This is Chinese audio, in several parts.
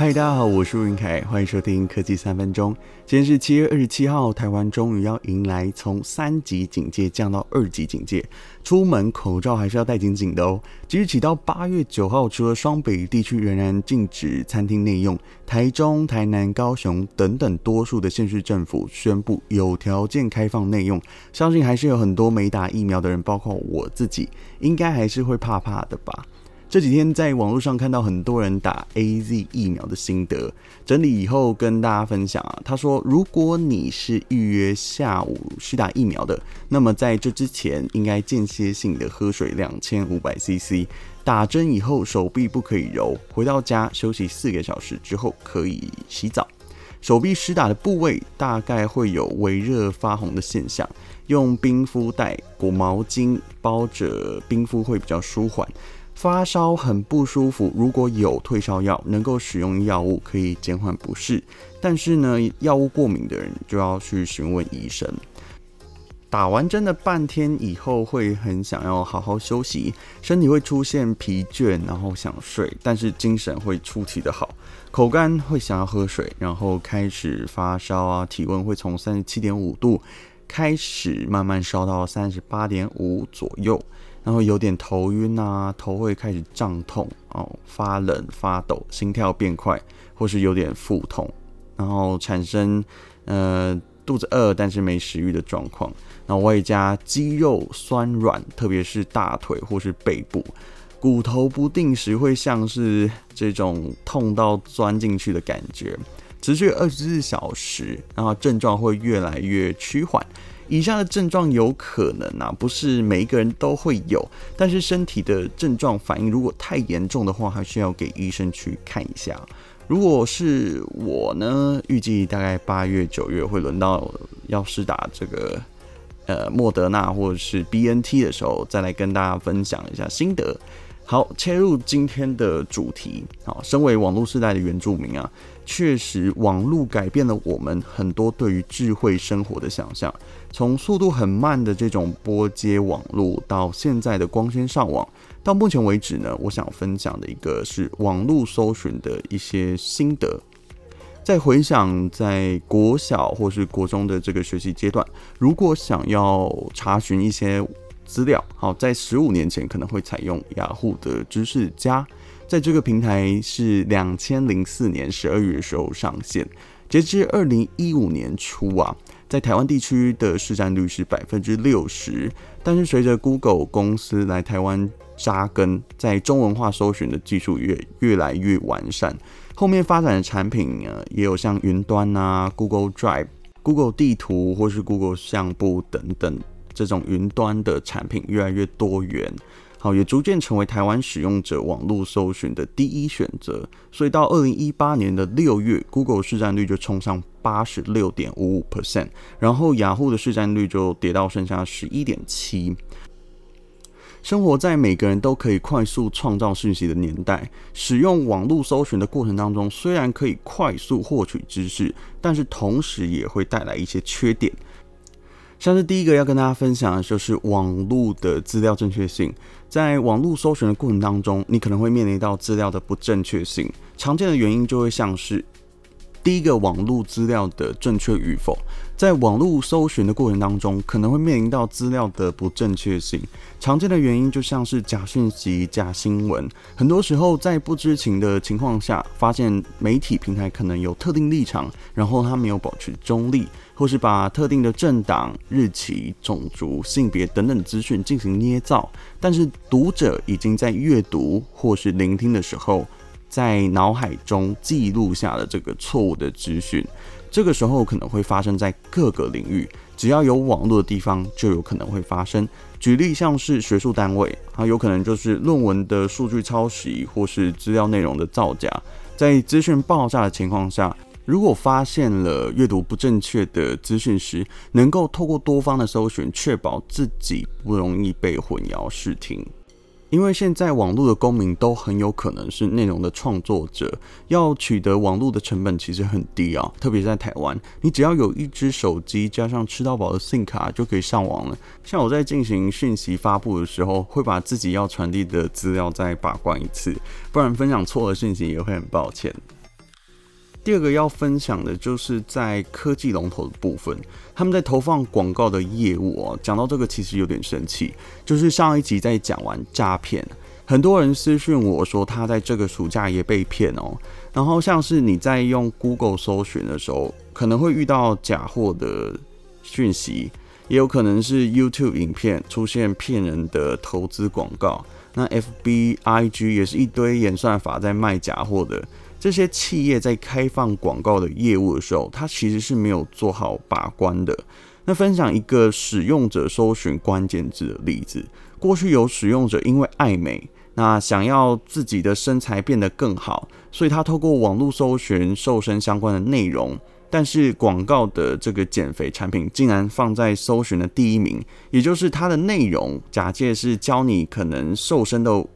嗨，大家好，我是云凯，欢迎收听科技三分钟。今天是七月二十七号，台湾终于要迎来从三级警戒降到二级警戒，出门口罩还是要戴紧紧的哦。即日起到八月九号，除了双北地区仍然禁止餐厅内用，台中、台南、高雄等等多数的县市政府宣布有条件开放内用。相信还是有很多没打疫苗的人，包括我自己，应该还是会怕怕的吧。这几天在网络上看到很多人打 AZ 疫苗的心得，整理以后跟大家分享啊。他说，如果你是预约下午施打疫苗的，那么在这之前应该间歇性的喝水两千五百 CC，打针以后手臂不可以揉，回到家休息四个小时之后可以洗澡。手臂施打的部位大概会有微热发红的现象，用冰敷袋裹毛巾包着冰敷会比较舒缓。发烧很不舒服，如果有退烧药，能够使用药物可以减缓不适。但是呢，药物过敏的人就要去询问医生。打完针的半天以后，会很想要好好休息，身体会出现疲倦，然后想睡，但是精神会出奇的好。口干会想要喝水，然后开始发烧啊，体温会从三十七点五度开始慢慢烧到三十八点五左右。然后有点头晕啊，头会开始胀痛哦，发冷发抖，心跳变快，或是有点腹痛，然后产生呃肚子饿但是没食欲的状况，然后外加肌肉酸软，特别是大腿或是背部，骨头不定时会像是这种痛到钻进去的感觉，持续二十四小时，然后症状会越来越趋缓。以下的症状有可能啊，不是每一个人都会有，但是身体的症状反应如果太严重的话，还需要给医生去看一下。如果是我呢，预计大概八月九月会轮到要施打这个呃莫德纳或者是 BNT 的时候，再来跟大家分享一下心得。好，切入今天的主题。好，身为网络世代的原住民啊，确实网络改变了我们很多对于智慧生活的想象。从速度很慢的这种拨接网络，到现在的光纤上网，到目前为止呢，我想分享的一个是网络搜寻的一些心得。在回想在国小或是国中的这个学习阶段，如果想要查询一些。资料好，在十五年前可能会采用雅虎的知识家，在这个平台是两千零四年十二月的时候上线，截至二零一五年初啊，在台湾地区的市占率是百分之六十。但是随着 Google 公司来台湾扎根，在中文化搜寻的技术越越来越完善，后面发展的产品呢，也有像云端啊、Google Drive、Google 地图或是 Google 相簿等等。这种云端的产品越来越多元，好，也逐渐成为台湾使用者网络搜寻的第一选择。所以到二零一八年的六月，Google 市占率就冲上八十六点五五 percent，然后雅虎的市占率就跌到剩下十一点七。生活在每个人都可以快速创造讯息的年代，使用网络搜寻的过程当中，虽然可以快速获取知识，但是同时也会带来一些缺点。像是第一个要跟大家分享的就是网络的资料正确性，在网络搜寻的过程当中，你可能会面临到资料的不正确性，常见的原因就会像是。第一个网络资料的正确与否，在网络搜寻的过程当中，可能会面临到资料的不正确性。常见的原因就像是假讯息、假新闻，很多时候在不知情的情况下，发现媒体平台可能有特定立场，然后他没有保持中立，或是把特定的政党、日期、种族、性别等等资讯进行捏造，但是读者已经在阅读或是聆听的时候。在脑海中记录下了这个错误的资讯，这个时候可能会发生在各个领域，只要有网络的地方就有可能会发生。举例像是学术单位，它有可能就是论文的数据抄袭或是资料内容的造假。在资讯爆炸的情况下，如果发现了阅读不正确的资讯时，能够透过多方的搜寻，确保自己不容易被混淆视听。因为现在网络的公民都很有可能是内容的创作者，要取得网络的成本其实很低啊，特别在台湾，你只要有一只手机加上吃到饱的 SIM 卡就可以上网了。像我在进行讯息发布的时候，会把自己要传递的资料再把关一次，不然分享错了讯息也会很抱歉。第二个要分享的就是在科技龙头的部分，他们在投放广告的业务哦。讲到这个，其实有点生气，就是上一集在讲完诈骗，很多人私讯我说他在这个暑假也被骗哦。然后像是你在用 Google 搜寻的时候，可能会遇到假货的讯息，也有可能是 YouTube 影片出现骗人的投资广告。那 FB、IG 也是一堆演算法在卖假货的。这些企业在开放广告的业务的时候，它其实是没有做好把关的。那分享一个使用者搜寻关键字的例子：过去有使用者因为爱美，那想要自己的身材变得更好，所以他透过网络搜寻瘦身相关的内容，但是广告的这个减肥产品竟然放在搜寻的第一名，也就是它的内容假借是教你可能瘦身的。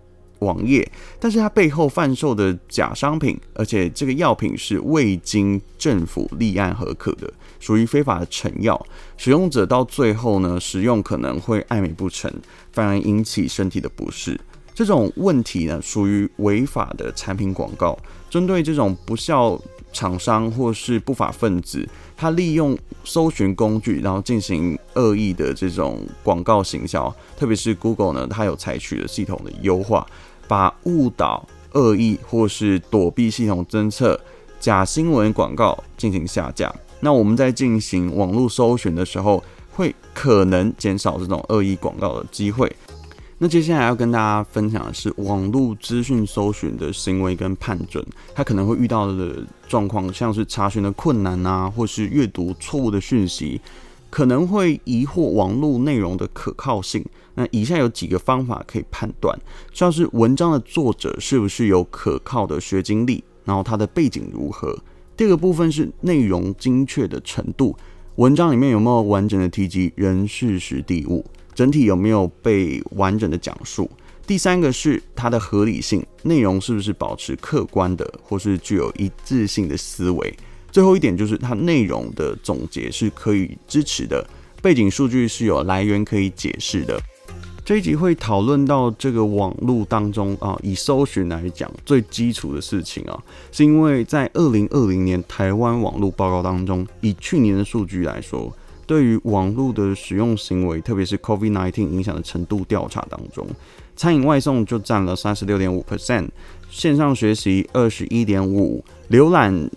网页，但是它背后贩售的假商品，而且这个药品是未经政府立案核可的，属于非法的成药。使用者到最后呢，使用可能会爱美不成，反而引起身体的不适。这种问题呢，属于违法的产品广告。针对这种不肖厂商或是不法分子，他利用搜寻工具，然后进行恶意的这种广告行销，特别是 Google 呢，它有采取了系统的优化。把误导、恶意或是躲避系统侦测假新闻广告进行下架。那我们在进行网络搜寻的时候，会可能减少这种恶意广告的机会。那接下来要跟大家分享的是网络资讯搜寻的行为跟判准，它可能会遇到的状况，像是查询的困难啊，或是阅读错误的讯息。可能会疑惑网络内容的可靠性。那以下有几个方法可以判断，像是文章的作者是不是有可靠的学经历，然后他的背景如何。第二个部分是内容精确的程度，文章里面有没有完整的提及人事时地物，整体有没有被完整的讲述。第三个是它的合理性，内容是不是保持客观的，或是具有一致性的思维。最后一点就是它内容的总结是可以支持的，背景数据是有来源可以解释的。这一集会讨论到这个网络当中啊，以搜寻来讲最基础的事情啊，是因为在二零二零年台湾网络报告当中，以去年的数据来说，对于网络的使用行为，特别是 COVID-19 影响的程度调查当中，餐饮外送就占了三十六点五 percent，线上学习二十一点五，浏览。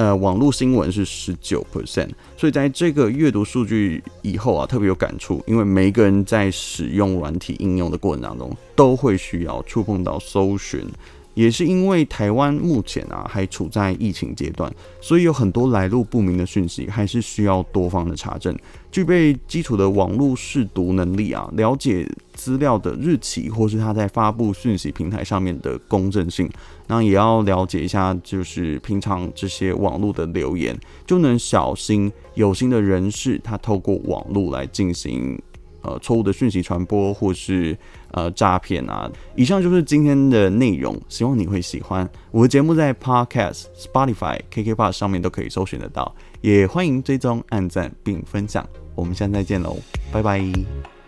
呃，网络新闻是十九 percent，所以在这个阅读数据以后啊，特别有感触，因为每一个人在使用软体应用的过程当中，都会需要触碰到搜寻。也是因为台湾目前啊还处在疫情阶段，所以有很多来路不明的讯息，还是需要多方的查证。具备基础的网络识读能力啊，了解资料的日期，或是他在发布讯息平台上面的公正性，那也要了解一下，就是平常这些网络的留言，就能小心有心的人士，他透过网络来进行。呃，错误的讯息传播或是呃诈骗啊，以上就是今天的内容，希望你会喜欢。我的节目在 Podcast、Spotify、KKBOX 上面都可以搜寻得到，也欢迎追踪、按赞并分享。我们下次再见喽，拜拜。